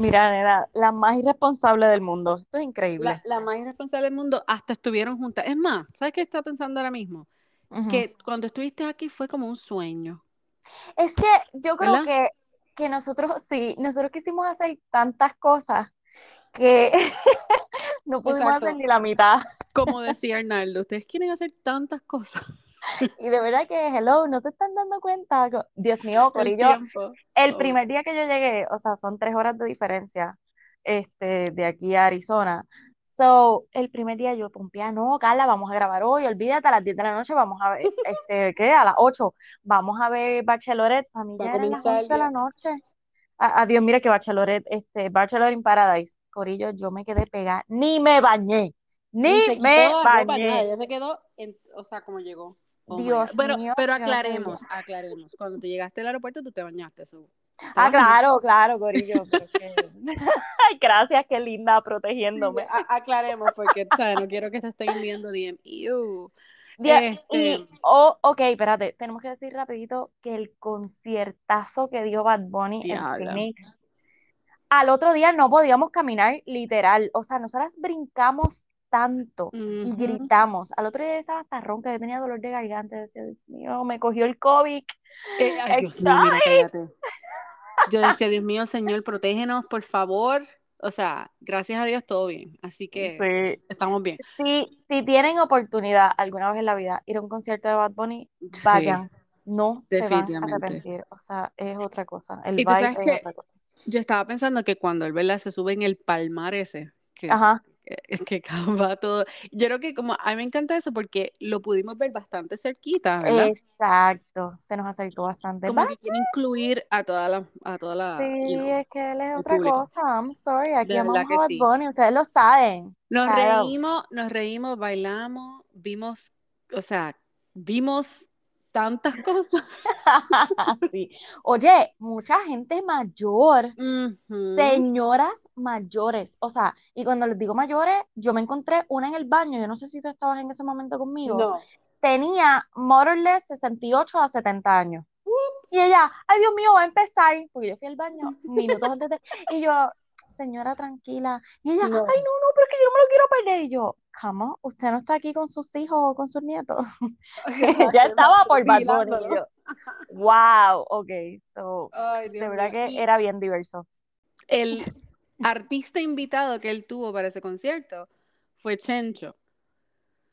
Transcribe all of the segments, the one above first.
Mira, nena, la más irresponsable del mundo. Esto es increíble. La, la más irresponsable del mundo, hasta estuvieron juntas. Es más, ¿sabes qué estaba pensando ahora mismo? Que cuando estuviste aquí fue como un sueño. Es que yo creo ¿Verdad? que, que nosotros, sí, nosotros quisimos hacer tantas cosas que no pudimos Exacto. hacer ni la mitad. Como decía Arnaldo, ustedes quieren hacer tantas cosas. Y de verdad que, hello, no te están dando cuenta. Dios mío, El Corillo, el Oh. primer día que yo llegué, o sea, son tres horas de diferencia, este, de aquí a Arizona. So, el primer día yo pompía, no, Carla, vamos a grabar hoy, olvídate, a las 10 de la noche vamos a ver, este, ¿qué? A las 8, vamos a ver Bachelorette, para mí a ya eran las comenzar 11 de la noche. A- Adiós, mira que Bachelorette, este, Bachelor in Paradise, Corillo, yo me quedé pegada, ni me bañé, Ni ni se quitó me la ropa, nada, bañé. ya se quedó, en, o sea, como llegó. Oh Dios. Bueno, mío, pero aclaremos, aclaremos. Cuando te llegaste al aeropuerto, tú te bañaste. Te Ah, claro, claro, que... Ay, gracias, qué linda, protegiéndome. a- aclaremos, porque, ¿sabes? No quiero que te estén enviando DM. Este, Y, oh, ok, espérate, tenemos que decir rapidito que el conciertazo que dio Bad Bunny en diablo. Phoenix, al otro día no podíamos caminar literal, o sea, nosotras brincamos tanto y gritamos. Al otro día yo estaba hasta ronca, yo tenía dolor de garganta, decía, Dios mío, me cogió el COVID. Eh, ay, Dios mío, mira. Yo decía, Dios mío, Señor, protégenos, por favor. O sea, gracias a Dios, todo bien. Así que Sí. estamos bien. Si, si tienen oportunidad alguna vez en la vida ir a un concierto de Bad Bunny, Sí, vayan. No se van a arrepentir. O sea, es otra cosa. El Y tú vibe sabes es que otra cosa. yo estaba pensando que cuando él, ¿verdad? Se sube en el palmar ese, que, Ajá. Que, que va todo. Yo creo que como a mí me encanta eso porque lo pudimos ver bastante cerquita, ¿verdad? Exacto. Se nos acercó bastante. Como que quiere incluir a toda la, a toda la, you Sí, know, es que él es otra público. cosa. I'm sorry. Aquí amamos a sí. Bunny. Ustedes lo saben. Nos Claro. reímos, nos reímos, bailamos, vimos, o sea, vimos tantas cosas. Sí. Oye, mucha gente mayor. Señoras mayores, o sea, y cuando les digo mayores, yo me encontré una en el baño, yo no sé si tú estabas en ese momento conmigo, No. tenía more or less 68 a 70 años. Y ella, ay Dios mío, va a empezar, porque yo fui al baño minutos antes de, y yo, señora, tranquila. Y ella, No. ay no, no, pero es que yo no me lo quiero perder. Y yo, ¿cómo? ¿Usted no está aquí con sus hijos o con sus nietos? Ya estaba por Bad Bunny. Y yo, wow, ok, so, Ay, de verdad que era bien diverso. el artista invitado que él tuvo para ese concierto fue Chencho.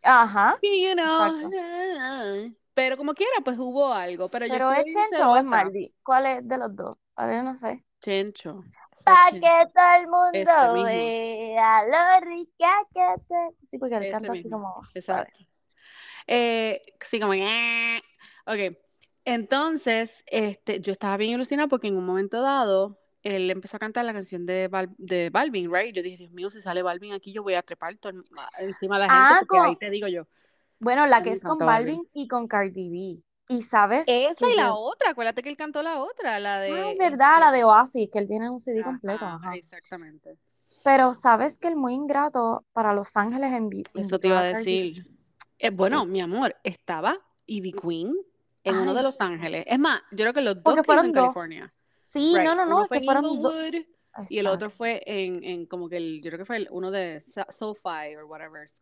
Ajá. Y, you know, pero como quiera, pues hubo algo. Pero yo Pero estuve es Chencho o es. Maldi. ¿Cuál es de los dos? A ver, no sé. Chencho. Fue Pa' Chencho. que todo el mundo vea lo rica que te... Sí, porque Ese canta así como... Exacto. Eh, sí, como. Ok. Entonces, este, yo estaba bien ilusionada porque en un momento dado él empezó a cantar la canción de, Bal- de Balvin, right? Yo dije, Dios mío, si sale Balvin aquí, yo voy a trepar todo encima de la gente Ah, porque ahí te digo yo. Bueno, la que es con. Balvin y con Cardi B. Y sabes Esa y la yo... otra, acuérdate que él cantó la otra, la Ay, de verdad, la de Oasis, que él tiene un CD completo, Ajá, exactamente. Pero sabes que el muy ingrato para Los Ángeles envi- Eso te iba a decir. Eh, bueno, mi amor, estaba Ivy Queen en uno de Los Ángeles. Es más, yo creo que los dos que en dos. California. Sí, no, Right. no, no, es fue que en fueron dos. Y el otro fue en, en como que el, yo creo que fue el- uno de SoFi or whatever it's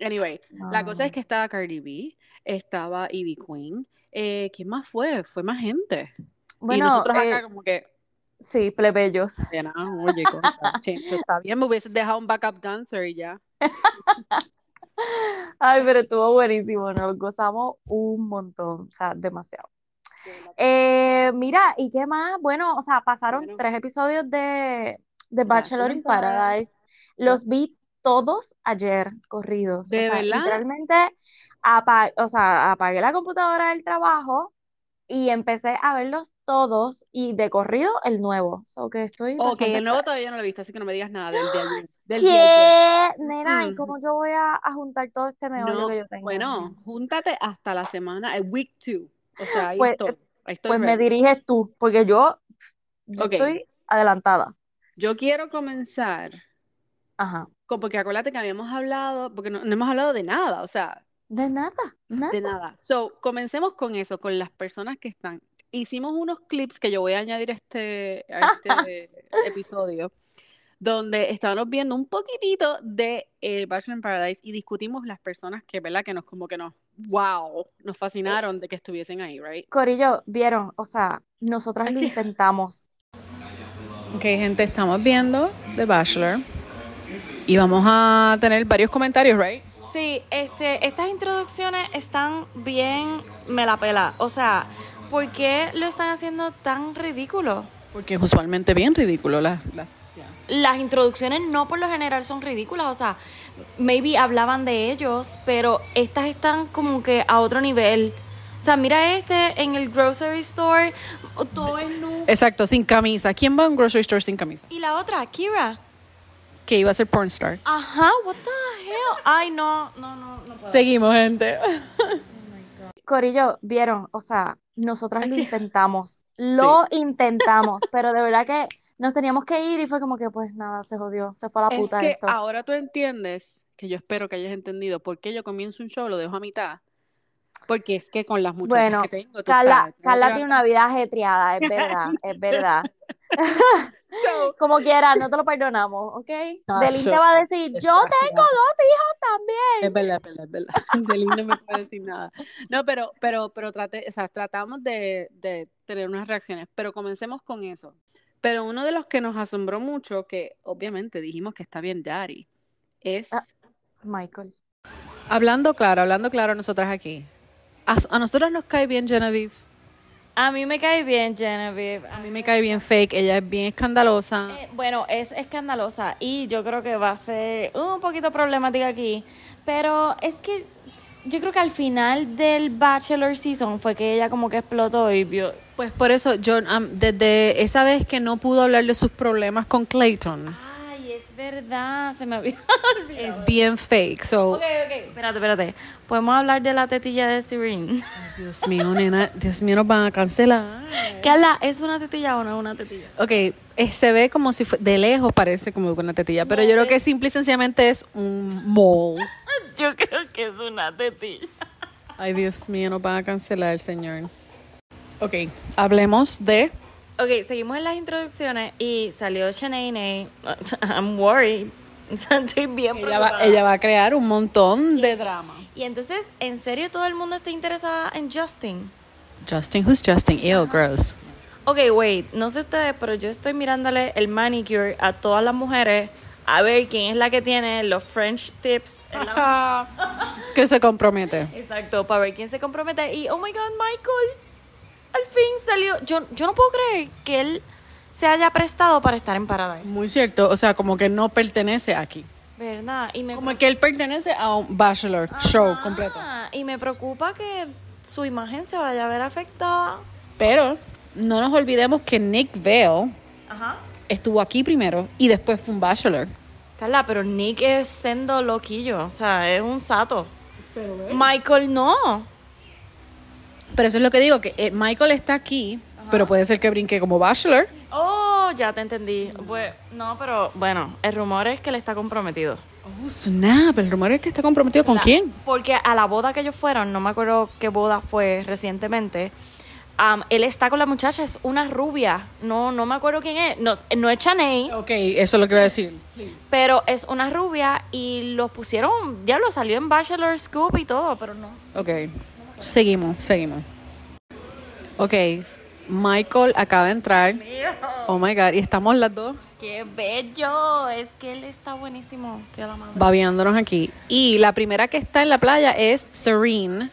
Anyway, la cosa es que estaba Cardi B, estaba Ivy Queen. Eh, ¿quién más fue? Fue más gente. Y Bueno, nosotros acá eh, como que, sí, plebeyos. "Ya no, oye, Chencho, está bien, me hubiese dejado un backup dancer y ya. Ay, pero estuvo buenísimo, nos gozamos un montón, o sea, demasiado. Sí. Eh, mira, ¿y qué más? Bueno, o sea, pasaron Bueno, tres episodios de, de Bachelor in Paradise. Los vi todos ayer corridos. O ¿De sea, verdad? literalmente apa- o sea, apagué la computadora del trabajo y empecé a verlos todos y de corrido el nuevo. So que estoy Ok, el nuevo todavía no lo he visto, así que no me digas nada del de. Del de ayer. ¿Qué? Nena, ¿y Mm, cómo yo voy a, a juntar todo este meollo No, que yo tengo? bueno, júntate hasta la semana, el week two. O sea, ahí Pues, estoy, ahí estoy pues me diriges tú, porque yo, estoy adelantada. yo quiero comenzar, Ajá. porque acuérdate que habíamos hablado, porque no, no hemos hablado de nada, o sea, De nada, nada. de nada. So, comencemos con eso, con las personas que están. hicimos unos clips que yo voy a añadir a este, a este episodio, donde estábamos viendo un poquitito de eh, Bachelor in Paradise y discutimos las personas que, ¿verdad? Que nos como que nos, wow, nos fascinaron de que estuviesen ahí, right? Corillo, vieron, o sea, nosotras lo intentamos. Ok, gente, estamos viendo The Bachelor y vamos a tener varios comentarios, right? Sí, este, estas introducciones están bien, me la pela. O sea, ¿por qué lo están haciendo tan ridículo? Porque es usualmente bien ridículo las... las- Las introducciones no por lo general son ridículas, o sea, maybe hablaban de ellos, pero estas están como que a otro nivel. O sea, mira este en el grocery store, todo es nude. Exacto, sin camisa. ¿Quién va a un grocery store sin camisa? Y la otra, Kira. Que iba a ser pornstar. Ajá, what the hell? Ay, no, no, no, no puedo. Seguimos, gente. Corillo, vieron, o sea, nosotras lo intentamos, lo intentamos, pero de verdad que nos teníamos que ir y fue como que pues nada, se jodió, se fue a la Es puta que esto. ahora tú entiendes, que yo espero que hayas entendido, por qué yo comienzo un show, lo dejo a mitad. Porque es que con las muchachas Bueno, que tengo, tú Carla, sabes, Carla tiene una vida ajetreada, es verdad, es verdad. So, Como quiera, no te lo perdonamos, ¿ok? No, Delin yo- te va a decir, yo tengo dos hijos también. Es verdad, es verdad, es verdad. No me puede decir nada. No, pero, pero, pero trate, o sea, tratamos de, de tener unas reacciones, pero comencemos con eso. Pero uno de los que nos asombró mucho, que obviamente dijimos que está bien Daddy, es Ah. Michael. hablando claro, hablando claro nosotras aquí. A, a nosotros nos cae bien Genevieve. A mí me cae bien Genevieve. A mí me cae bien fake, ella es bien escandalosa. Eh, bueno, es escandalosa y yo creo que va a ser un poquito problemática aquí, pero es que yo creo que al final del Bachelor Season fue que ella como que explotó y vio... Pues por eso, yo am, desde esa vez que no pudo hablar de sus problemas con Clayton, Ay, es verdad, se me había olvidado. es bien fake. So, Ok, ok, espérate, espérate. Podemos hablar de la tetilla de Serene. Dios mío, nena, Dios mío, nos van a cancelar. Carla, ¿es una tetilla o no es una tetilla? Ok, eh, se ve como si fue, de lejos parece como una tetilla, pero yo creo que simple y sencillamente es un mole. Yo creo que es una tetilla. Ay, Dios mío, nos van a cancelar, señor. Ok, hablemos de... Ok, seguimos en las introducciones y salió Shanae. I'm worried. Estoy bien Ella va, ella va a crear un montón de drama. Y entonces, ¿en serio todo el mundo está interesada en Justin? Justin, who's Justin? Ew, gross. Ok, wait, no sé ustedes, pero yo estoy mirándole el manicure a todas las mujeres a ver quién es la que tiene los French tips. la- que se compromete. Exacto, para ver quién se compromete. Y, oh my God, Michael, al fin salió. Yo, yo no puedo creer que él se haya prestado para estar en Paradise. Muy cierto, o sea, como que no pertenece aquí. ¿Verdad? Y me, Como que él pertenece a un bachelor show completo. Y me preocupa que su imagen se vaya a ver afectada. Pero no nos olvidemos que Nick Vale Ajá. estuvo aquí primero y después fue un bachelor. Carla, pero Nick es sendo loquillo, o sea, es un sato. Michael no. Pero eso es lo que digo, que eh, Michael está aquí, pero puede ser que brinque como bachelor. Oh, ya te entendí. Pues, no, pero bueno, el rumor es que él está comprometido. Oh, snap, el rumor es que está comprometido con La- quién. Porque a la boda que ellos fueron, no me acuerdo qué boda fue recientemente, am, él está con la muchacha, es una rubia. No, no me acuerdo quién es. No, no es Chaney, Ok, eso es lo que iba a decir. pero es una rubia y los pusieron, ya lo salió en Bachelor Scoop y todo, pero no. Ok, seguimos, seguimos. Ok, Michael acaba de entrar. Oh my god, y estamos las dos ¡Qué bello! Es que él está buenísimo. Sí, a la madre. babeándonos aquí. Y la primera que está en la playa es Serene.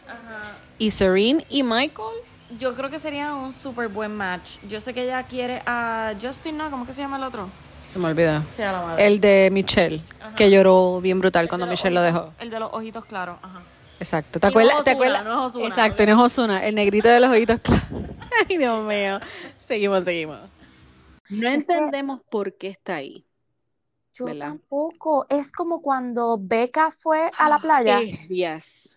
Y Serene y Michael. Yo creo que sería un súper buen match. Yo sé que ella quiere a Justin, ¿no? ¿Cómo que se llama el otro? Se me olvidó. Sí, a la madre. El de Michelle, que lloró bien brutal cuando El Michelle lo dejó. El de los ojitos claros, ajá. Exacto. ¿Te Y no es acuerdas? ¿Te acuerdas? no es Ozuna, Exacto, no es Ozuna, el negrito de los ojitos. Ay, Dios mío. Seguimos, seguimos. No entendemos por qué está ahí. Yo ¿Verdad? tampoco. Es como cuando Becca fue a la playa, Eh, yes.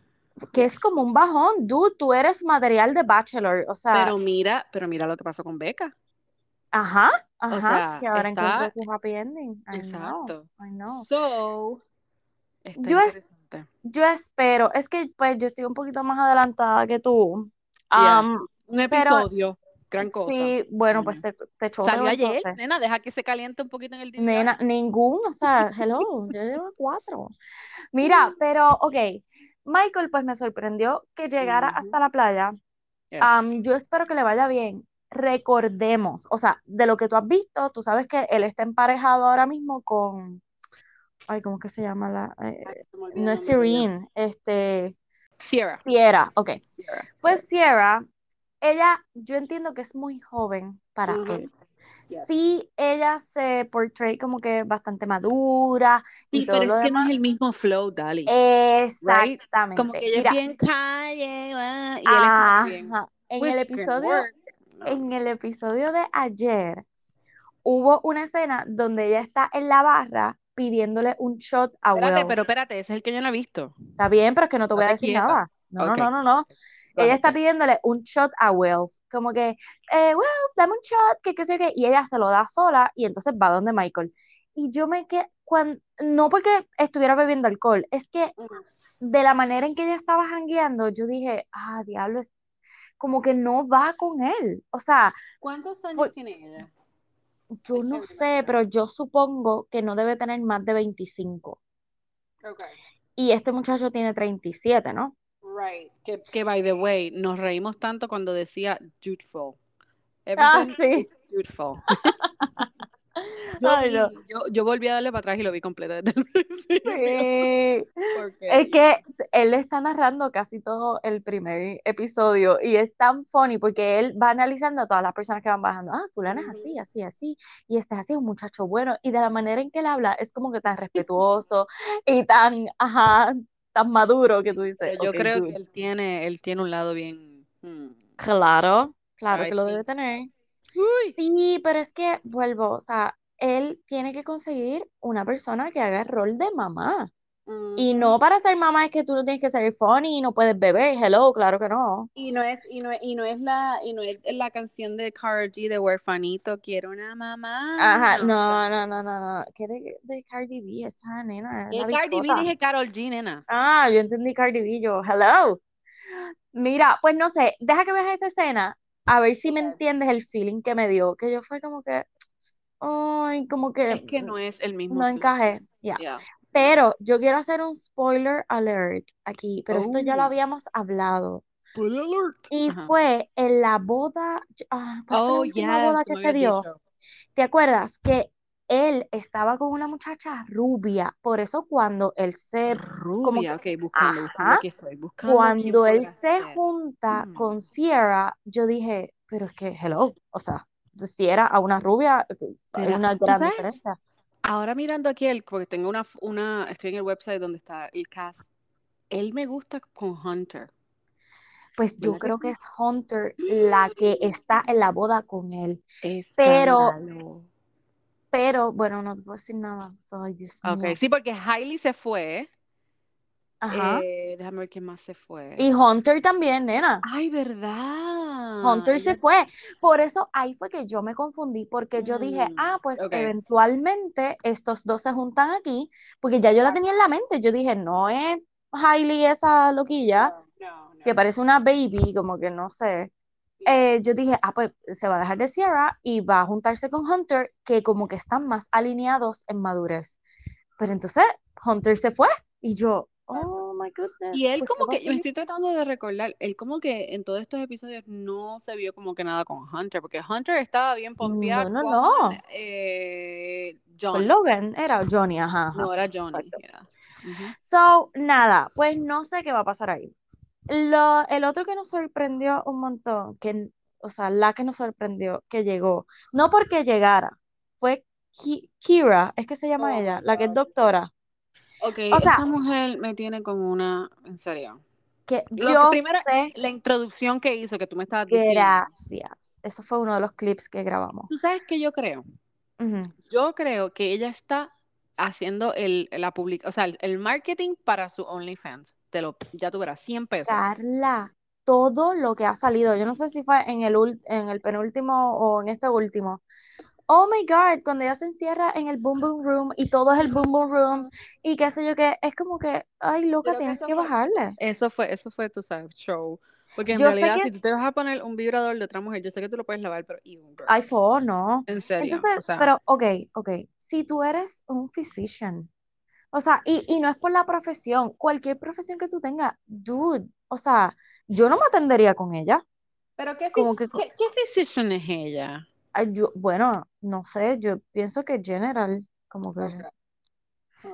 que es como un bajón. Dude, tú eres material de Bachelor. O sea, Pero mira, pero mira lo que pasó con Beca. ajá, ajá. sea, que ahora está- encontró su happy ending. I know, Exacto. I know. So, está Yo es- Yo espero, es que pues yo estoy un poquito más adelantada que tú. Yes. Un pero- episodio. gran cosa. Sí, bueno, pues te, te Salió ayer, entonces. nena, deja que se caliente un poquito en el DVR. Nena, ningún, o sea, hello, yo llevo cuatro. Mira, pero, ok, Michael pues me sorprendió que llegara hasta la playa. Yes. Yo espero que le vaya bien. Recordemos, o sea, de lo que tú has visto, tú sabes que él está emparejado ahora mismo con, ay, ¿cómo que se llama la? eh, Ay, no es. Serene, este, Sierra. Sierra, ok. Sierra, Pues Sierra, ella, yo entiendo que es muy joven para él. Yes. Sí, ella se portray como que bastante madura y Sí, todo pero lo es que no es el mismo flow, Dali. Right? Como Exactamente. que ella Mira, es bien calle, ah, y él es como que bien en el episodio. No. en el episodio de ayer, hubo una escena donde ella está en la barra pidiéndole un shot a Espérate, Wells. pero espérate, ese es el que yo no he visto. Está bien, pero es que no te voy a decir quieta. nada. No, no, Ok. no, no, no. Go Ella está pidiéndole un shot a Wells, como que, eh, Wells, dame un shot, que qué sé yo qué, y ella se lo da sola y entonces va donde Michael. Y yo me quedé, cuando, no porque estuviera bebiendo alcohol, es que de la manera en que ella estaba jangueando, yo dije, ah, diablo, es como que no va con él. O sea, ¿Cuántos años Pues- tiene ella? Yo no sé, pero yo supongo que no debe tener más de 25. Okay. Y este muchacho tiene 37, ¿no? Right. Que, que, by the way, nos reímos tanto cuando decía Juteful. Ah, Everything sí. is Juteful. Yo, Ay, vi- no. yo, yo volví a darle para atrás y lo vi completo desde el principio. Sí. Es que él está narrando casi todo el primer episodio y es tan funny porque él va analizando a todas las personas que van bajando. Ah, fulano es así, así, así. Y este es así, un muchacho bueno. Y de la manera en que él habla es como que tan respetuoso y tan, ajá, tan maduro que tú dices, Pero yo creo que él tiene, él tiene un lado bien. hmm, Claro, claro que lo debe tener. Uy. Sí, pero es que vuelvo, o sea, él tiene que conseguir una persona que haga el rol de mamá. Y no para ser mamá es que tú no tienes que ser funny y no puedes beber, hello, claro que no. Y no es, y no es, y no es la, y no es la canción de G de huerfanito, quiero una mamá. Ajá, No, no, no, no, no, no. ¿Qué de, de Cardi B? Esa nena ¿Qué Cardi B dije Karol G, nena? Ah, yo entendí Cardi B, yo, hello. Mira, pues no sé, deja que veas esa escena, a ver si me entiendes el feeling que me dio, que yo fue como que, ay, como que Es que no es el mismo no flow. encajé, ya. Yeah. Pero yo quiero hacer un spoiler alert aquí, pero esto ya lo Oh, habíamos hablado. spoiler alert. Y Ajá. fue en la boda, ah, ¿cuál fue la Oh, yes, boda tú que me se habías dio? dicho. ¿Te acuerdas que él estaba con una muchacha rubia? Por eso cuando él se, como que, Rubia, ok, buscando, buscando, aquí estoy, buscando cuando él se junta Mm. con Sierra, yo dije, pero es que, hello, o sea, si era a una rubia, eh, Será- una ¿Tú gran sabes? diferencia. Ahora mirando aquí, el, porque tengo una, una, estoy en el website donde está el cast. Él me gusta con Hunter. Pues yo ¿Verdad que creo que es Hunter la que está en la boda con él. Pero, Escándalo. pero, bueno, no te puedo decir nada. Ok, mío. sí, porque Hailey se fue. Ajá. Eh, déjame ver quién más se fue. Y Hunter también, nena. Ay, ¿verdad? Hunter se fue. Por eso ahí fue que yo me confundí, porque yo dije, Mm, ah, pues eventualmente estos dos se juntan aquí, porque ya yo la tenía en la mente. Yo dije, no es Hailey esa loquilla, No, no, no. que parece una baby, como que no sé. Eh, yo dije, ah, pues se va a dejar de Sierra y va a juntarse con Hunter, que como que están más alineados en madurez. Pero entonces Hunter se fue y yo, oh my goodness. Y él pues, como ¿qué va a que, seguir? estoy tratando de recordar, él como que en todos estos episodios no se vio como que nada con Hunter, porque Hunter estaba bien pompeado No, no, con no. eh, Con Johnny. Logan era Johnny, ajá, ajá. No, era Johnny. Yeah. So, nada, pues no sé qué va a pasar ahí. Lo, el otro que nos sorprendió un montón, que, o sea, la que nos sorprendió que llegó, no porque llegara, fue Ki- Kira, es que se llama Oh ella, la que es doctora. Ok, O sea- esa mujer me tiene como una, en serio. Que Lo que primero, sé, la introducción que hizo, que tú me estabas diciendo. gracias. Eso fue uno de los clips que grabamos. ¿Tú sabes qué yo creo? Yo creo que ella está haciendo el, la public, o sea, el, el marketing para su OnlyFans. Te lo, ya tú verás, 100 pesos. Carla, todo lo que ha salido, yo no sé si fue en el, ul- en el penúltimo o en este último. Oh my God, cuando ella se encierra en el Boom Boom Room y todo es el Boom Boom Room y qué sé yo qué, es como que, ay, loca, Creo tienes que fue- bajarle. Eso fue, eso fue, tú sabes, show. Porque en Yo realidad, que si tú te vas a poner un vibrador de otra mujer, yo sé que tú lo puedes lavar, pero fo, no. En serio, Entonces, o sea, pero, ok, ok. Si tú eres un physician, o sea, y, y no es por la profesión, cualquier profesión que tú tengas, dude, o sea, yo no me atendería con ella. ¿pero qué, Como phys- que, co- qué, qué physician es ella? yo, bueno, no sé, yo pienso que general, como que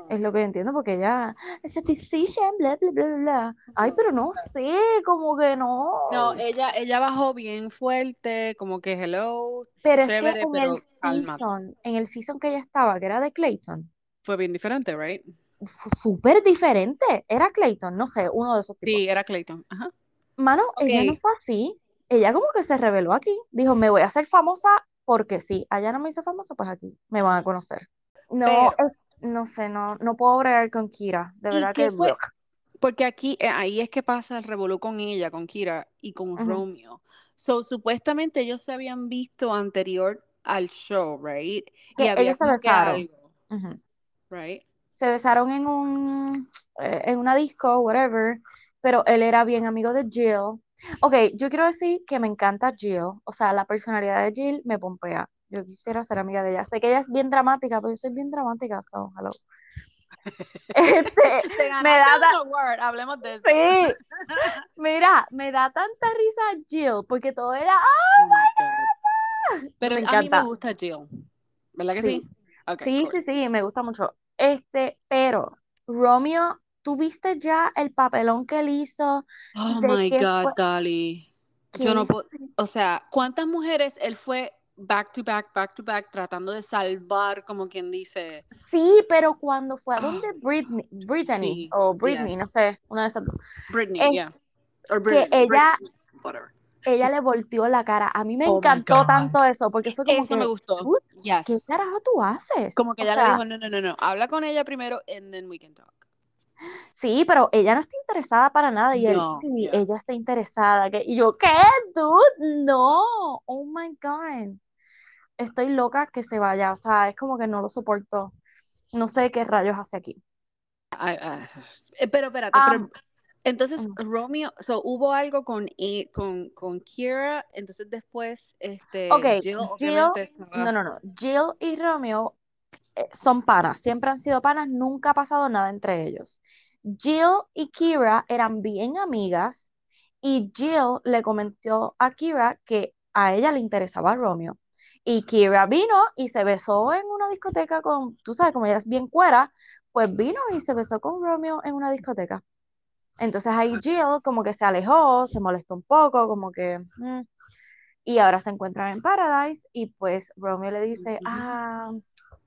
es lo que yo entiendo, porque ella es a physician, bla, bla, bla, bla. Ay, pero no sé, como que No, no. ella, ella bajó bien fuerte, como que hello, Pero es que en pero el calma. season, en el season que ella estaba, que era de Clayton, Fue bien diferente, right? fue súper diferente. Era Clayton, no sé, uno de esos tipos. Sí, era Clayton. Ajá. Mano, ella no fue así. Ella como que se reveló aquí. Dijo, me voy a hacer famosa porque sí. Allá no me hice famosa, pues aquí me van a conocer. No, Pero, es- no sé, no, no puedo bregar con Kira. De ¿y verdad que... fue? Porque aquí, eh, ahí es que pasa el revolú con ella, con Kira y con. Romeo. So, supuestamente ellos se habían visto anterior al show, right? Y Que había ellos se besaron. algo, right? Se besaron en un, eh, en una disco, whatever, pero él era bien amigo de Jill. Ok, yo quiero decir que me encanta Jill, o sea, la personalidad de Jill me pompea. Yo quisiera ser amiga de ella. Sé que ella es bien dramática, pero yo soy bien dramática, so, hello. Este, Te me da ta- award, hablemos de eso. sí, mira, me da tanta risa Jill, porque todo era, Oh my God. Pero me a mí me gusta Jill, ¿verdad que Sí, sí? Ok, sí, cool. sí, sí, me gusta mucho. Este, pero, Romeo, ¿tú viste ya el papelón que él hizo Oh my que God, fue, Dali. Yo que no puedo, o sea, ¿cuántas mujeres él fue back to back, back to back, tratando de salvar, como quien dice? Sí, pero cuando fue a donde Ah, Britney, Brittany sí, o Britney, no yes. sé, una de esas dos, Britney, es yeah. Or que Brittany, ella, whatever. ella le volteó la cara. A mí me Oh encantó tanto eso, porque fue como Eso me que, gustó. "Dude, ¿qué Yes. carajo tú haces? Como que O ella le sea, dijo, no, no, no, no, habla con ella primero and then we can talk. Sí, pero ella no está interesada para nada. Y él, No, sí, yeah. ella está interesada. Y yo, ¿qué, dude? No, oh my God. Estoy loca que se vaya. O sea, es como que no lo soporto. No sé qué rayos hace aquí. Ay, ay. Eh, Pero espérate, Ah, pero entonces mm. Romeo, so, hubo algo con, e- con, con Kira, entonces después, este, Jill no, no, no. Jill y Romeo son panas, siempre han sido panas, nunca ha pasado nada entre ellos. Jill y Kira eran bien amigas y Jill le comentó a Kira que a ella le interesaba Romeo. Y Kira vino y se besó en una discoteca con, tú sabes, como ella es bien cuera, pues vino y se besó con Romeo en una discoteca. Entonces ahí Jill como que se alejó, se molestó un poco, como que... mm, y ahora se encuentran en Paradise y pues Romeo le dice, ah,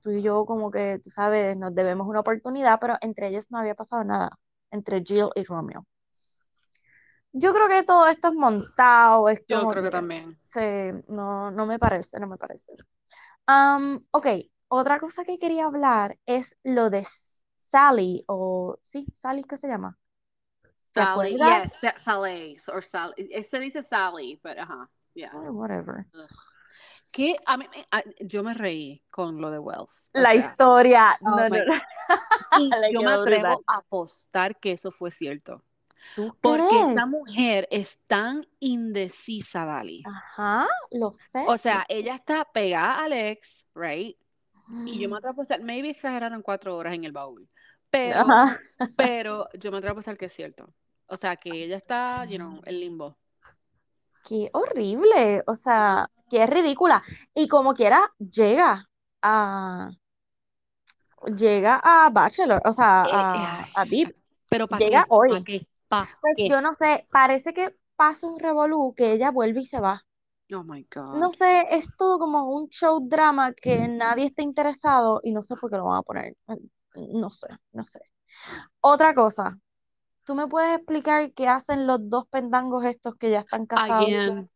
tú y yo como que, tú sabes, nos debemos una oportunidad, pero entre ellos no había pasado nada, entre Jill y Romeo. Yo creo que todo esto es montado, es Yo creo que que, también. sí, no, no me parece, no me parece. Am, ok, otra cosa que quería hablar es lo de Sally, o sí, Sally, ¿qué se llama? ¿Te Sally, yes, Sa- Sally, or Sally, se dice Sally, pero ajá, yeah. Eh, whatever. Ugh. Que a mí, me- a- yo me reí con lo de Wells, La sea, historia, oh no, my no, God. no, Y le yo me brutal. atrevo a apostar que eso fue cierto. ¿Tú Porque esa mujer es tan indecisa, Dali. Ajá, lo sé. O sea, ella está pegada a Alex, right? Y yo me atrevo a apostar, maybe exageraron cuatro horas en el baúl, pero, Ajá. pero yo me atrevo a apostar que es cierto. O sea, que ella está, you know, en limbo. Qué horrible, o sea, qué ridícula. Y como quiera, llega a, llega a Bachelor, o sea, Eh, a, a ay, VIP. pero ¿para Llega qué? ¿Para hoy. qué? ¿Para Pues qué? yo no sé, parece que pasa un revolú, que ella vuelve y se va. Oh my No God. sé, es todo como un show drama que nadie está interesado y no sé por qué lo van a poner. No sé, no sé. Otra cosa, ¿tú me puedes explicar qué hacen los dos pendangos estos que ya están casados? Again,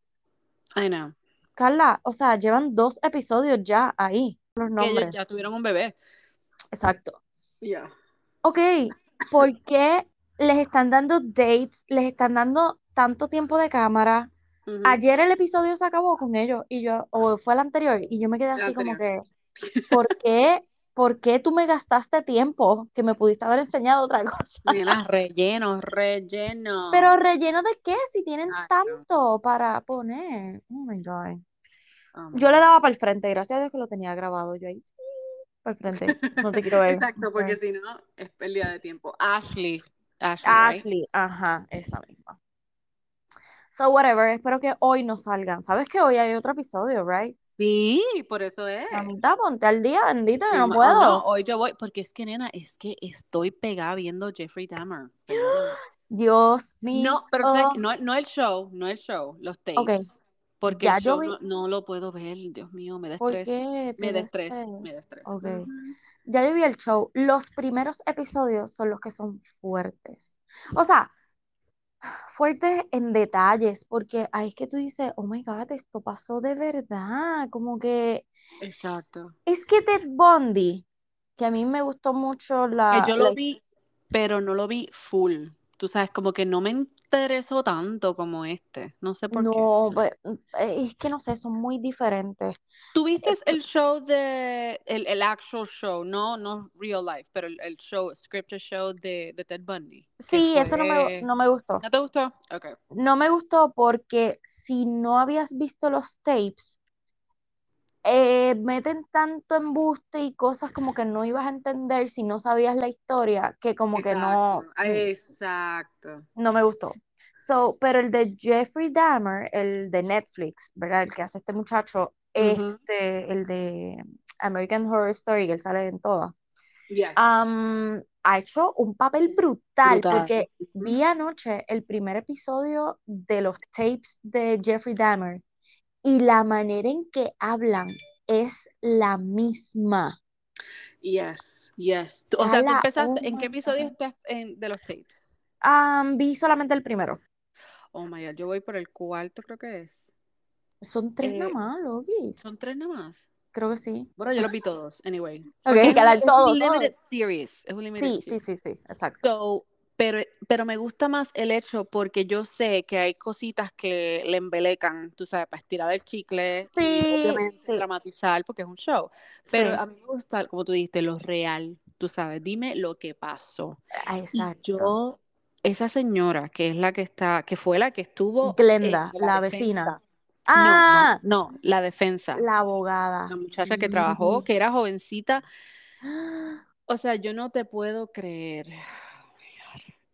I know. Carla, o sea, llevan dos episodios ya ahí, los Que nombres. ya tuvieron un bebé. Exacto. Yeah. Ok, ¿por qué les están dando dates, les están dando tanto tiempo de cámara? Ayer el episodio se acabó con ellos y yo, o fue el anterior, y yo me quedé así como que, ¿por qué ¿por qué tú me gastaste tiempo que me pudiste haber enseñado otra cosa? Nena, relleno, relleno. Pero relleno de qué si tienen Ay, no. tanto para poner. Oh my God. Oh Yo le daba para el frente, gracias a Dios que lo tenía grabado yo ahí. Para el frente. No te quiero ver. Exacto, porque si no, es pérdida de tiempo. Ashley. Ashley, right? Ashley, ajá, esa misma. So, whatever, espero que hoy no salgan. ¿Sabes que hoy hay otro episodio, right? Sí, por eso es. Mamita, ponte al día, bendito, que no oh, puedo. no, hoy yo voy, porque es que, nena, es que estoy pegada viendo Jeffrey Dahmer. Dios mío. No, pero no, no el show, no el show, los tapes. Porque Ya el yo vi- no, no lo puedo ver, Dios mío, me da ¿Por estrés. Me ¿Te da estrés, me da estrés. Ya yo vi el show. Los primeros episodios son los que son fuertes. O sea, fuertes en detalles, porque ahí es que tú dices, oh my God, esto pasó de verdad. Como que Exacto. es que Ted Bundy, que a mí me gustó mucho la, Que yo la lo vi, pero no lo vi full. Tú sabes, como que no me interesó tanto como este. No sé por qué. No, pues, eh, es que no sé, son muy diferentes. ¿Tuviste Es- el show de, el, el actual show, no, no real life, pero el, el show, scripted show de, de Ted Bundy? Sí, eso no me, no me gustó. ¿No te gustó? Ok. No me gustó porque si no habías visto los tapes, eh, meten tanto embuste y cosas como que no ibas a entender si no sabías la historia, que como que no, Exacto. Exacto. no me gustó. So, pero el de Jeffrey Dahmer, el de Netflix, ¿verdad? El que hace este muchacho, este, el de American Horror Story, que él sale en todas. Yes. Am, ha hecho un papel brutal, Brutal. porque vi anoche el primer episodio de los tapes de Jeffrey Dahmer y la manera en que hablan es la misma. Yes, yes. O sea, tú empezaste, oh ¿en qué episodio God. estás en- de los tapes? Am, vi solamente el primero. Oh my God, yo voy por el cuarto, creo que es. Son tres nada Eh, más, Logis. Son tres nada más. Creo que sí. Bueno, yo los vi todos, anyway. Ok, Porque hay es es todo, un limited todo. series. Es un limited Sí, sí, sí, sí, exacto. So, pero, pero me gusta más el hecho porque yo sé que hay cositas que le embelecan, tú sabes, para estirar el chicle y Sí, obviamente sí, dramatizar porque es un show. Pero sí. a mí me gusta, como tú dijiste, lo real, tú sabes, dime lo que pasó. Ah, Y Exacto. yo, esa señora que es la que está, que fue la que estuvo en Glenda, la vecina. No, no, Ah, no, la defensa. la abogada. La muchacha que trabajó, Sí. que era jovencita. O sea, yo no te puedo creer. Oh my God. Eh,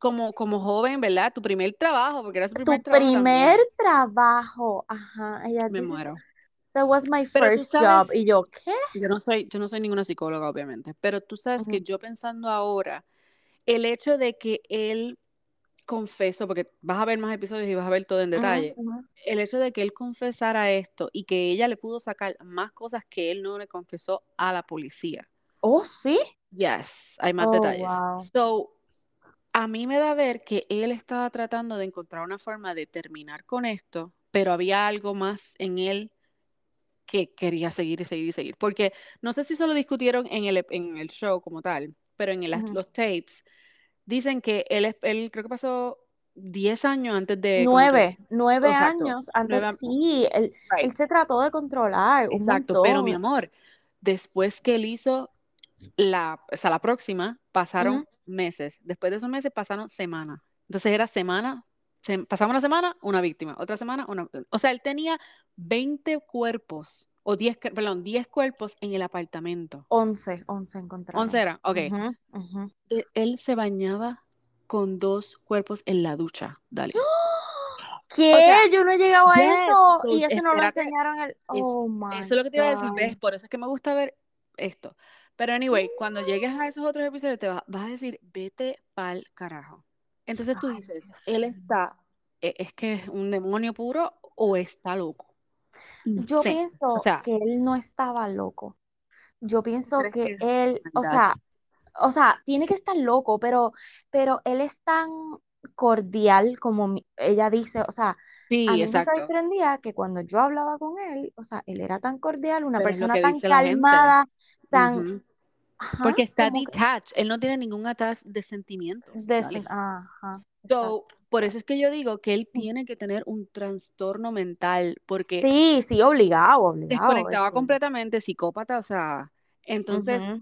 como, como joven, ¿verdad? Tu primer trabajo, porque era su Tu primer trabajo primer también. trabajo. Ajá. Ella Me dice, muero. that was my Pero first job. Y yo, ¿qué? yo no soy, yo no soy ninguna psicóloga, obviamente, pero tú sabes que yo pensando ahora, el hecho de que él confesó, porque vas a ver más episodios y vas a ver todo en detalle, el hecho de que él confesara esto y que ella le pudo sacar más cosas que él no le confesó a la policía. Oh, sí. Yes, hay más Oh, detalles. wow. So, a mí me da ver que él estaba tratando de encontrar una forma de terminar con esto, pero había algo más en él que quería seguir y seguir y seguir. Porque no sé si se lo discutieron en el, en el show como tal, pero en el- Ujú. los tapes dicen que él, él creo que pasó 10 años antes de cometer. Nueve, nueve Exacto, años antes. nueve Sí, él, él se trató de controlar un Exacto, pero mi amor, después que él hizo la, o sea, la próxima, pasaron. Meses. Después de esos meses pasaron semanas. Entonces era semana, se, pasaba una semana, una víctima, otra semana, una. O sea, él tenía 20 cuerpos, o 10, que- perdón, 10 cuerpos en el apartamento. Once, once encontraron. 11 era, ok. De- él se bañaba con dos cuerpos en la ducha, dale. ¿Qué? O sea, Yo no he llegado a eso. so, Y eso no lo enseñaron el. Es- Oh my eso es lo que te iba a decir. ¿ves? Por eso es que me gusta ver esto. Pero anyway, cuando llegues a esos otros episodios te va- vas a decir, vete pa'l carajo. Entonces tú dices, él está, e- es que es un demonio puro o está loco. Yo Insane. O pienso sea, que él no estaba loco. Yo ¿tú pienso que que él, o sea, o sea, tiene que estar loco, pero, pero él es tan cordial como ella dice, o sea, a Sí, mí me sorprendía que cuando yo hablaba con él, o sea, él era tan cordial, una Pero persona tan calmada, tan, ajá, Porque está como que, detached. Él no tiene ningún attach de sentimientos. de, ajá. So, por eso es que yo digo que él tiene que tener un trastorno mental, porque Sí, sí, obligado, obligado, desconectaba este, completamente, psicópata, o sea, Entonces.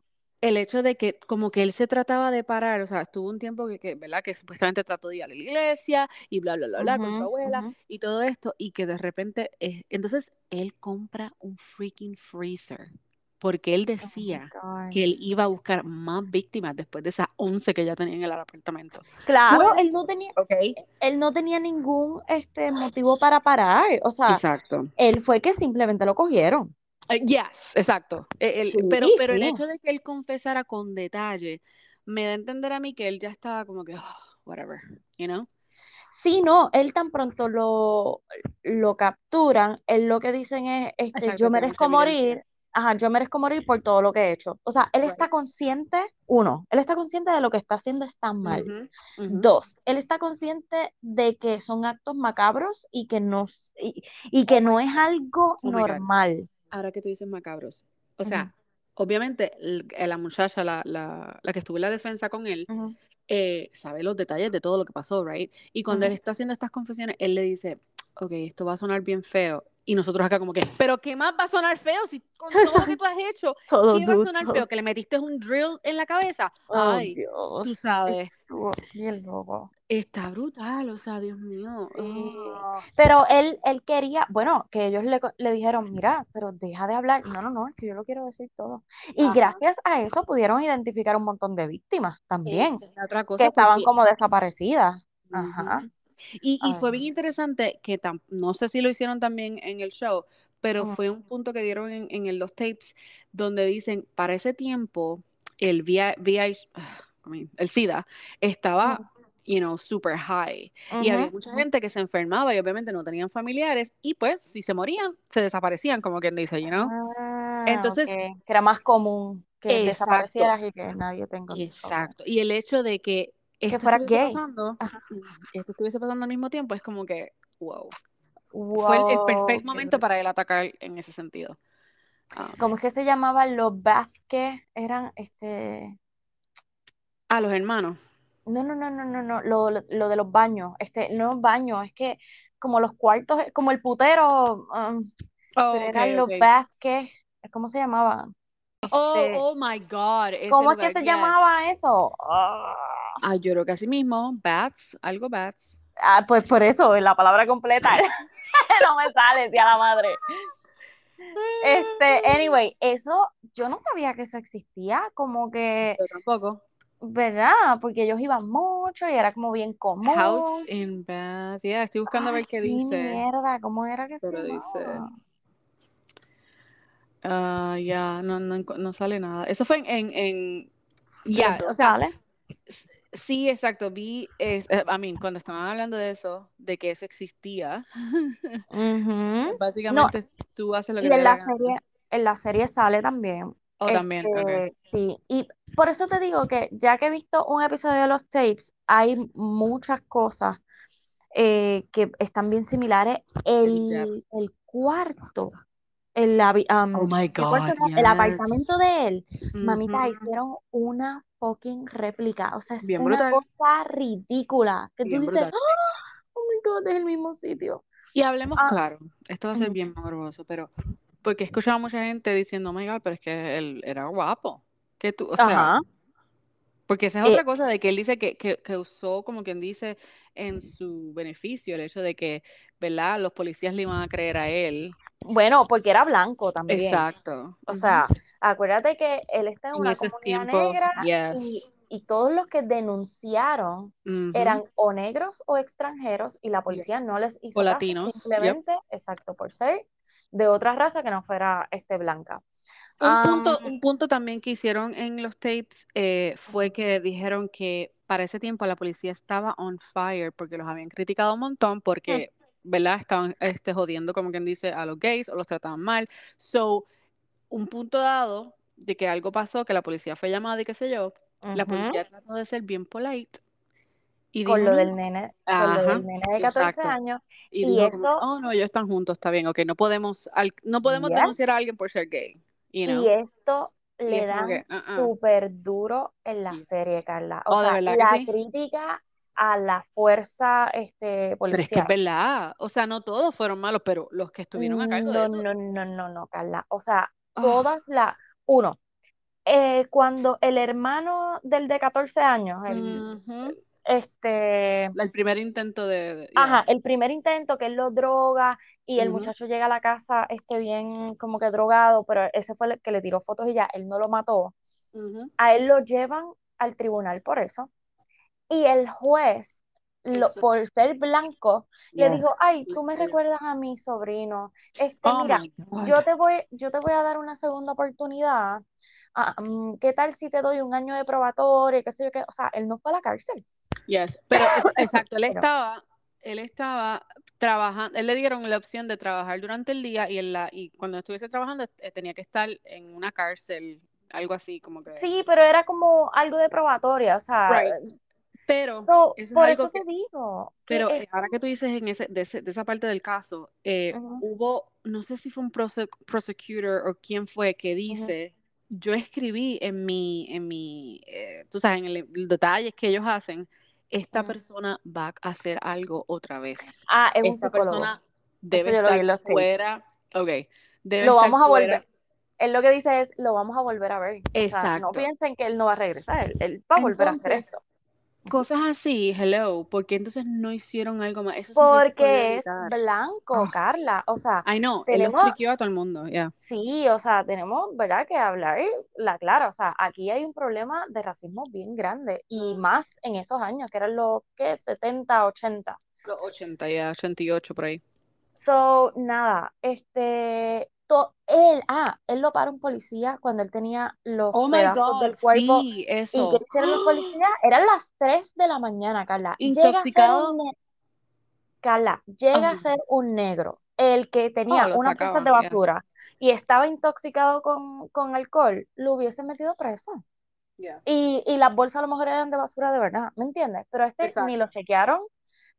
El hecho de que como que él se trataba de parar, o sea, estuvo un tiempo que, que, ¿verdad? Que supuestamente trató de ir a la iglesia y bla, bla, bla, bla, con su abuela y todo esto, y que de repente, entonces él compra un freaking freezer, porque él Oh decía que él iba a buscar más víctimas después de esas 11 que ya tenía en el apartamento. Claro, él no tenía, Ok. él no tenía ningún este motivo para parar. O sea, Exacto. él fue que simplemente lo cogieron. Eh, yes, exacto. Eh, el- Sí, pero pero el sí. hecho de que él confesara con detalle me da a entender a mí que él ya estaba como que, "Oh, whatever, you know? Sí, no, él tan pronto lo, lo capturan, él lo que dicen es, este, Exacto, yo merezco morir, ajá, yo merezco morir por todo lo que he hecho. O sea, él está Right. consciente, uno, él está consciente de lo que está haciendo está mal. Ujú, ujú. Dos, él está consciente de que son actos macabros y que no, y, y Oh que my no es algo Oh normal. Ahora que tú dices macabros. O sea, obviamente eh, la muchacha, la, la, la que estuvo en la defensa con él, eh, sabe los detalles de todo lo que pasó, right? Y cuando él ujú. está haciendo estas confesiones, él le dice, ok, esto va a sonar bien feo. Y nosotros acá como que, pero ¿qué más va a sonar feo si con todo lo que tú has hecho, Todo qué va a sonar feo? ¿Que le metiste un drill en la cabeza? Oh, Ay, tú Dios. sabes, Estuvo bien loco. está brutal, o sea, Dios mío. Sí. ah. Pero él, él quería, bueno, que ellos le, le dijeron, mira, pero deja de hablar. No, no, no, es que yo lo quiero decir todo. Y Ajá. gracias a eso pudieron identificar un montón de víctimas también, Esa es la otra que estaban porque... como desaparecidas. Ajá. Y, y fue bien Ay. interesante que no sé si lo hicieron también en el show, pero fue un punto que dieron en, en el- los tapes donde dicen, para ese tiempo, el VI, VI el SIDA estaba, you know, super high. Y había mucha gente que se enfermaba y obviamente no tenían familiares y pues si se morían, se desaparecían, como quien dice, you know. Ah, Entonces, ok. Que era más común que exacto, desaparecieras y que nadie te encontrara. exacto. Y el hecho de Que esto fueras estuviese gay. pasando, esto estuviese pasando al mismo tiempo, es como que, wow. Fue el, el perfecto momento para él atacar en ese sentido. Ah, ¿Cómo es que se llamaban los Vázquez? Eran este. a los hermanos. No, no, no, no, no, no. Lo, lo, lo de los baños. Este, no baños, es que como los cuartos, como el putero, um, Oh, eran los ok. Vázquez. ¿Cómo se llamaban? Oh, Este, oh my God, ese ¿cómo es que se yes. llamaba eso? Ah, Ah, yo creo que así mismo, Bats, algo Bats. ah, pues por eso, la palabra completa no me sale, tía la madre. Este, anyway, eso, yo no sabía que eso existía, como que, Yo tampoco. ¿verdad? Porque ellos iban mucho y era como bien House común. in Bath. Yeah, estoy buscando a Ay, ver qué qué dice. mierda, ¿cómo era que se Pero dice. llamaba? Ah, ya, no, no, encu- no sale nada. Eso fue en, en, en- ya, Pero o sea, sale. Sí, exacto, vi, es, eh, I mean, cuando estaban hablando de eso, de que eso existía, básicamente tú haces lo y que te en la gana. serie, en la serie sale también. Oh, también. Este, sí, y por eso te digo que ya que he visto un episodio de los tapes, hay muchas cosas eh, que están bien similares. El cuarto, el, am, Oh my el cuarto God, el apartamento de él, mamita, Ujú. hicieron una fucking réplica. O sea, es Bien una brutal, cosa ridícula. Que tú bien dices, brutal. "Ah, oh my God, es el mismo sitio. Y hablemos Ah, claro, esto va a ser bien morboso, pero porque he escuchado a mucha gente diciendo, oh my God, pero es que él era guapo. Que tú, o sea, Ajá. porque esa es Eh, otra cosa de que él dice que, que, que usó, como quien dice, en su beneficio el hecho de que, ¿verdad? Los policías le iban a creer a él. Bueno, porque era blanco también. Exacto. O sea, acuérdate que él está en En una comunidad tiempos, negra y, yes. y todos los que denunciaron ujú, eran o negros o extranjeros y la policía yes. no les O hizo caso, latinos, yep. simplemente, exacto, por ser de otra raza que no fuera este blanca. Un Am, punto, un punto también que hicieron en los tapes eh, fue que dijeron que para ese tiempo la policía estaba on fire porque los habían criticado un montón porque, ¿verdad? Estaban este, jodiendo, como quien dice, a los gays o los trataban mal. So, un punto dado de que algo pasó, que la policía fue llamada y qué sé yo, la policía trató de ser bien polite y Con dijo, lo del nene, con lo del nene de 14 exacto. años Y y dijo eso, oh, no, ellos están juntos, está bien, ok, no podemos, al- no podemos denunciar a alguien por ser gay, you Y esto Y le es uh-uh. súper duro en la Yes. serie, Carla. O Oh, de sea, la sí. crítica a la fuerza este, Pero es que es policial. verdad. O sea, no todos fueron malos, pero los que estuvieron a cargo de No, eso. no, no, no, no, Carla. O sea, ah, todas las... Uno, eh, cuando el hermano del de 14 años, el, este, El primer intento de... de- ajá, yeah. el primer intento que él lo droga y el muchacho llega a la casa este bien como que drogado, pero ese fue el que le tiró fotos y ya, él no lo mató. A él lo llevan al tribunal por eso. Y el juez, lo, por ser blanco, le dijo, Yes. ay, tú me recuerdas a mi sobrino. Este, Oh mira, yo te voy, yo te voy a dar una segunda oportunidad. Mm, ¿qué tal si te doy un año de probatorio? ¿Qué sé yo qué? O sea, él no fue a la cárcel. Yes, pero es- exacto, él estaba, él estaba trabajando, él le dieron la opción de trabajar durante el día y en la y cuando estuviese trabajando eh, tenía que estar en una cárcel, algo así como que. Sí, pero era como algo de probatoria, o sea, Right. Pero so, eso es por algo eso que- te digo. Pero es- eh, ahora que tú dices en ese, de, ese- de esa parte del caso, eh, Ujú. hubo, no sé si fue un prose- prosecutor o quién fue que dice, yo escribí en mi, en mi, eh, tú sabes, en el, el detalles que ellos hacen, esta Ujú. persona va a hacer algo otra vez. Ah, es un Esta psicólogo. persona debe estar fuera, ok, debe Lo estar vamos a fuera. volver. Él lo que dice es, lo vamos a volver a ver. O sea, no Exacto. piensen que él no va a regresar, él, él va a volver a hacer Entonces, esto. Cosas así, hello, porque entonces no hicieron algo más. Eso Porque es blanco, Ah. Carla. O sea, él los tenemos, triqueó a todo el mundo, ya. sí, o sea, tenemos, ¿verdad? Que hablar la clara. O sea, aquí hay un problema de racismo bien grande y más en esos años, que eran los, ¿qué? 70, 80. Los 80, ya, 88 por ahí. So, nada, este, to- él, ah, él lo para un policía cuando él tenía los Oh my pedazos God, del cuerpo. sí, ¿Y qué eso. hicieron los policías? Eran las 3 de la mañana, Carla. Llega a ser Intoxicado. un ne- Carla, llega a ser un negro, el que Oh, tenía lo unas de basura y estaba intoxicado con, con alcohol, lo hubiesen metido preso. Y, y las bolsas a lo mejor eran de basura de verdad, ¿me entiendes? Pero este ni lo chequearon,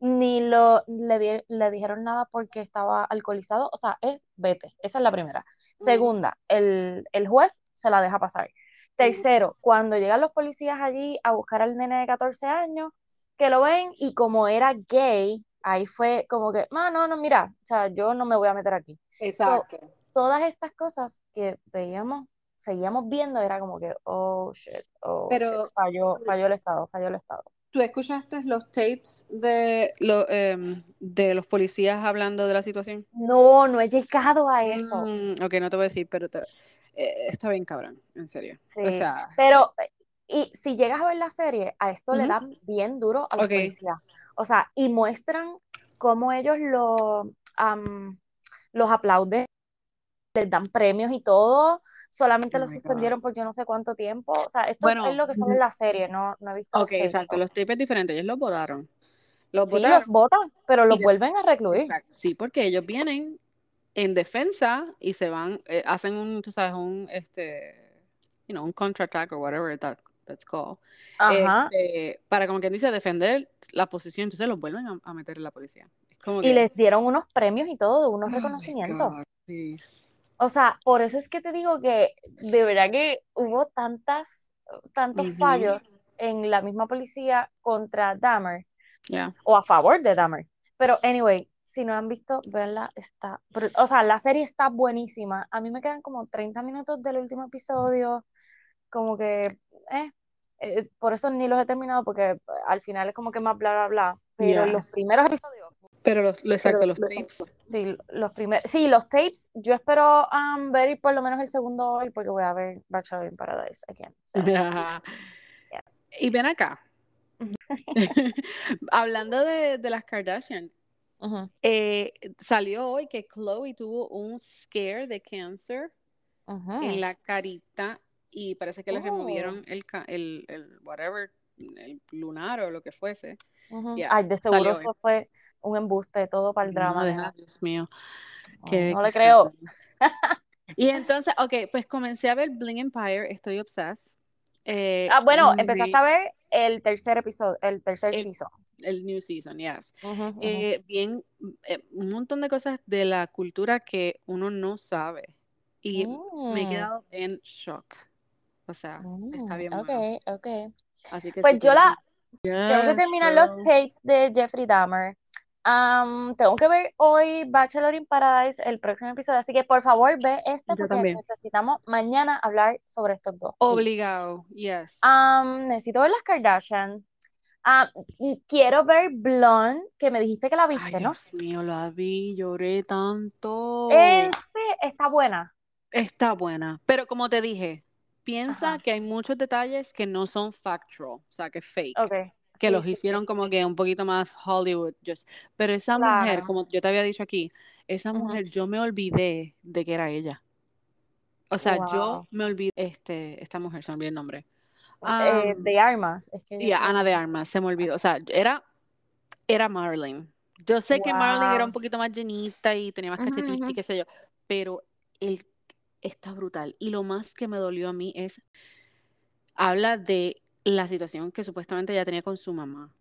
ni lo, le, di- le dijeron nada porque estaba alcoholizado. O sea, es vete. Esa es la primera. Segunda, el, el juez se la deja pasar. Tercero, cuando llegan los policías allí a buscar al nene de 14 años, que lo ven y como era gay, ahí fue como que, no, no, no, mira, o sea, yo no me voy a meter aquí. So, Exacto. todas estas cosas que veíamos, seguíamos viendo, era como que, oh shit, oh shit, Pero falló, falló el Estado, falló el Estado. Tú escuchaste los tapes de, lo, em, de los policías hablando de la situación. No, no he llegado a eso. Mm, ok, no te voy a decir, pero te- eh, está bien cabrón, en serio. O Sí, sea, pero y si llegas a ver la serie, a esto le ujú, dan bien duro a los ok, policías. O sea, y muestran cómo ellos lo, am, los aplauden, les dan premios y todo. Solamente Oh los God. suspendieron por yo no sé cuánto tiempo. O sea, esto es lo que sale en la serie, no, no he visto los ok, exacto, los tapes diferentes, ellos los votaron. Los Sí, los votaron votan, pero los vuelven a recluir. exacto, sí, porque ellos vienen en defensa y se van, eh, hacen un, tú sabes, un, este, you know, un contraataque o whatever that, that's called, Ajá. este, para como quien dice defender la posición, entonces los vuelven a, a meter en la policía. Como Y que, les dieron unos premios y todo, unos oh reconocimientos. Please. O sea, por eso es que te digo que de verdad que hubo tantas, tantos fallos en la misma policía contra Dahmer yeah. o a favor de Dahmer. Pero anyway, si no han visto, verla, está, o sea, la serie está buenísima. A mí me quedan como 30 minutos del último episodio, como que, eh, eh, por eso ni los he terminado porque al final es como que más bla, bla, bla. Pero Yeah. los primeros episodios, Pero los, lo exacto, los los- tapes. Sí, los primeros, sí, los tapes, yo espero um, ver por lo menos el segundo hoy porque voy a ver Bachelor in Paradise again. So. Y ven acá, hablando de, de las Kardashian, eh, salió hoy que Chloe tuvo un scare de cáncer en la carita y parece que le Oh, removieron el, el, el whatever, el lunar o lo que fuese. Ya, Ay, de seguro eso fue un embuste, todo para el No, drama, deja, nena. Dios mío, no le creo. Y entonces, ok, pues comencé a ver Bling Empire, estoy obsessed. Eh, Ah, bueno, empezaste a ver el tercer episodio, el tercer el, season. el new season, yes. Ujú, ujú. Eh, bien, eh, un montón de cosas de la cultura que uno no sabe. Y me he Mm, quedado en shock. O sea, está mm, bien ok, bueno. ok. Así que Pues si yo la tengo que yes, terminar los girl. tapes de Jeffrey Dahmer. Am, tengo que ver hoy Bachelor in Paradise, el próximo episodio, así que por favor ve este porque también. necesitamos mañana hablar sobre estos dos. Obligado, yes. Am, necesito ver las Kardashian. Quiero ver Blonde, que me dijiste que la Ay, viste, ¿no? Dios mío, la vi, lloré tanto. Este está buena. Está buena, pero como te dije, piensa Ajá. que hay muchos detalles que no son factual, o sea, que fake, Ok. Que Sí, los sí, hicieron como que un poquito más Hollywood, just. Pero esa mujer, como yo te había dicho aquí, esa mujer, yo me olvidé de que era ella. O sea, yo me olvidé, este, esta mujer, se me olvidó el nombre. Eh, Am, de armas. Es que y yo a Ana de. Armas, se me olvidó. O sea, era, era Marilyn. Yo sé que Marilyn era un poquito más llenita y tenía más Ujú, cachetito y qué sé yo, pero él está brutal. Y lo más que me dolió a mí es, habla de la situación que supuestamente ella tenía con su mamá.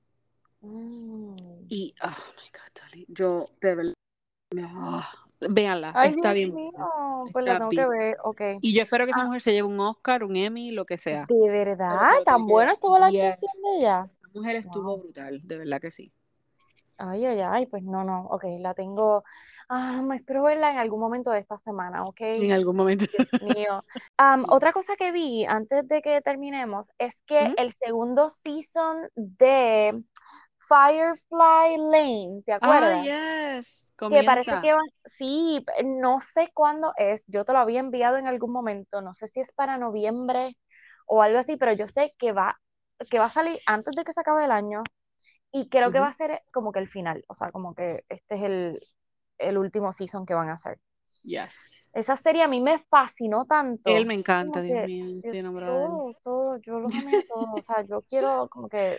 Mm. Y, oh my God, yo de verdad, ah, véanla, Ay, está Dios bien mío, buena, la está tengo que bien. ver, ok. Y yo espero que esa Ah, mujer se lleve un Oscar, un Emmy, lo que sea. ¿de verdad? ¿Tan buena estuvo la Yes. actuación de ella? Esa mujer estuvo Wow. brutal, de verdad que sí. Ay, ay, ay, pues no, no, ok, la tengo. Ah, me espero verla en algún momento de esta semana, ok. En algún momento. Dios mío. Am, otra cosa que vi antes de que terminemos es que Ujú. el segundo season de Firefly Lane, ¿te Ah, acuerdas? yes. Que parece Comienza. que van, sí, no sé cuándo es, yo te lo había enviado en algún momento, no sé si es para noviembre o algo así, pero yo sé que va, que va a salir antes de que se acabe el año y creo que va a ser como que el final, o sea, como que este es el, el último season que van a hacer. Yes. Esa serie a mí me fascinó Él tanto, me es encanta, Dios mío, estoy es enamorada de él. todo, todo, yo los amé a todos, o sea, yo quiero como que,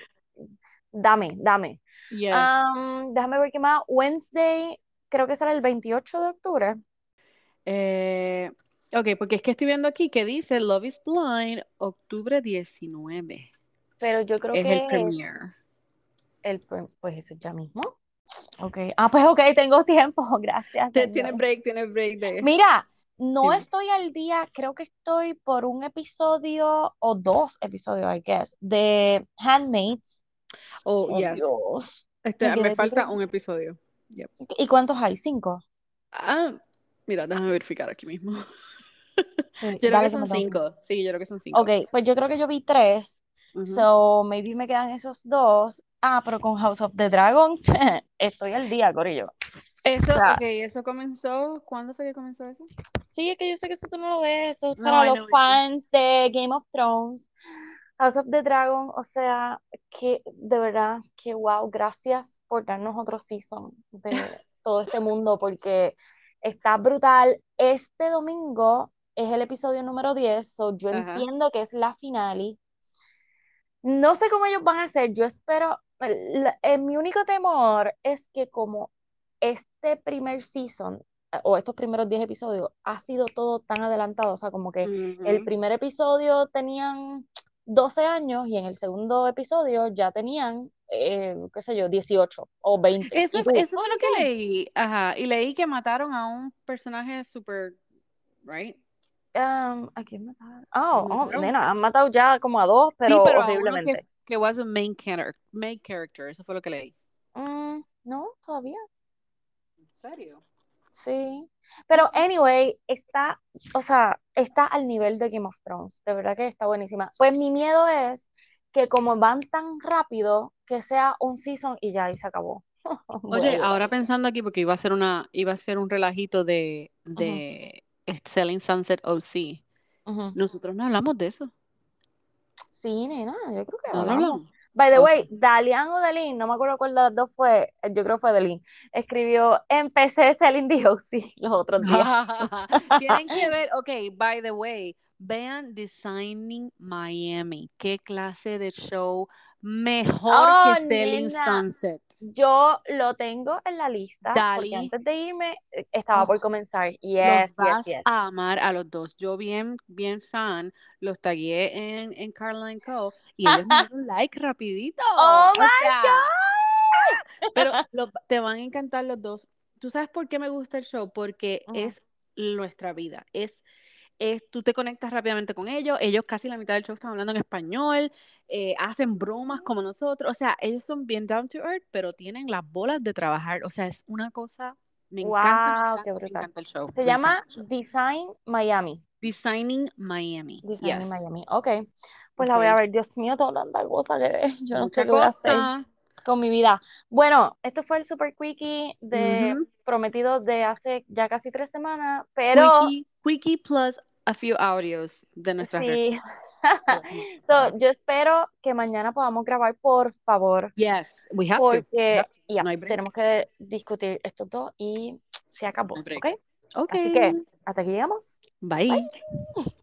dame, dame. Yes. Am, déjame ver qué más, Wednesday, creo que será el 28 de octubre. Eh, ok, porque es que estoy viendo aquí que dice Love is Blind, octubre 19. Pero yo creo Es que el es. El, pues eso ya mismo. Ok. Ah, pues ok, tengo tiempo. Gracias, Tiene break, tiene break de... Mira, no estoy al día, creo que estoy por un episodio o dos episodios, I guess, de Handmaids. Oh, Oh, yes. Dios. Este, Me falta un episodio. Yep. ¿Y cuántos hay? ¿Cinco? Ah, mira, déjame verificar aquí mismo. Sí, Yo creo que son que- cinco. Sí, yo creo que son cinco. Ok, pues yo creo que yo vi tres. So, maybe me quedan esos dos. Ah, pero con House of the Dragon estoy al día, Corillo. Eso, O sea, ok, eso comenzó. ¿Cuándo fue que comenzó eso? Sí, es que yo sé que eso tú no lo ves, eso es No, para los fans de Game of Thrones, House of the Dragon, o sea, que de verdad, que wow, gracias por darnos otro season de todo este mundo, porque está brutal. Este domingo es el episodio número 10, so yo Ajá. entiendo que es la finale. No sé cómo ellos van a hacer, yo espero, la- eh, mi único temor es que como este primer season eh, o estos primeros 10 episodios ha sido todo tan adelantado, o sea, como que el primer episodio tenían 12 años y en el segundo episodio ya tenían, eh, qué sé yo, 18 o 20. Eso, tú, eso fue lo que leí. Ajá. Y leí que mataron a un personaje super, right? Um, ¿a quién mataron? Oh, oh, nena, han matado ya como a dos, Sí, pero pero a uno que, horriblemente. que was a main character, main character. Eso fue lo que leí. Mm, no, todavía. ¿En serio? Sí, pero anyway, está, o sea, está al nivel de Game of Thrones, de verdad que está buenísima. Pues mi miedo es que como van tan rápido, que sea un season y ya, y se acabó. Oye, ahora pensando aquí, porque iba a ser una, iba a ser un relajito de, de Selling Sunset OC. Ujú. Nosotros no hablamos de eso. Sí, nena, yo creo que No hablamos. hablamos. By the way, Dalian o Delin, no me acuerdo cuál de las dos fue, yo creo que fue Delin, escribió, empecé Selling the OC los otros días. Tienen que ver, ok, by the way, vean Designing Miami. Qué clase de show mejor Oh, que Selling nena. Sunset. Yo lo tengo en la lista porque Dali. antes de irme eh, estaba Oh, por comenzar. Los Yes, yes, vas yes. a amar a los dos. Yo bien, bien fan, los tagué en, en Caroline Co. y ellos me dieron like rapidito. Oh O my sea, pero lo- te van a encantar los dos. ¿Tú sabes por qué me gusta el show? Porque es nuestra vida. Es, eh, tú te conectas rápidamente con ellos, ellos casi la mitad del show están hablando en español, eh, hacen bromas como nosotros, o sea, ellos son bien down to earth, pero tienen las bolas de trabajar, o sea, es una cosa, me Wow, encanta, me encanta, me brutal. encanta el show. Se me llama show. Design Miami. Designing Miami. Design Yes. Miami. Ok. Pues Está la voy a ver. Dios mío, tanta cosa que. Yo no sé qué voy a hacer con mi vida. Bueno, esto fue el super quickie de prometido de hace ya casi tres semanas, pero Quickie, quickie plus a few audios de nuestras sí. So, yo espero que mañana podamos grabar, por favor, Yes, we have to. We porque have to. No break. tenemos que discutir estos dos y se acabó, No hay ¿ok? break. Así que Okay. hasta aquí llegamos. Bye. Bye.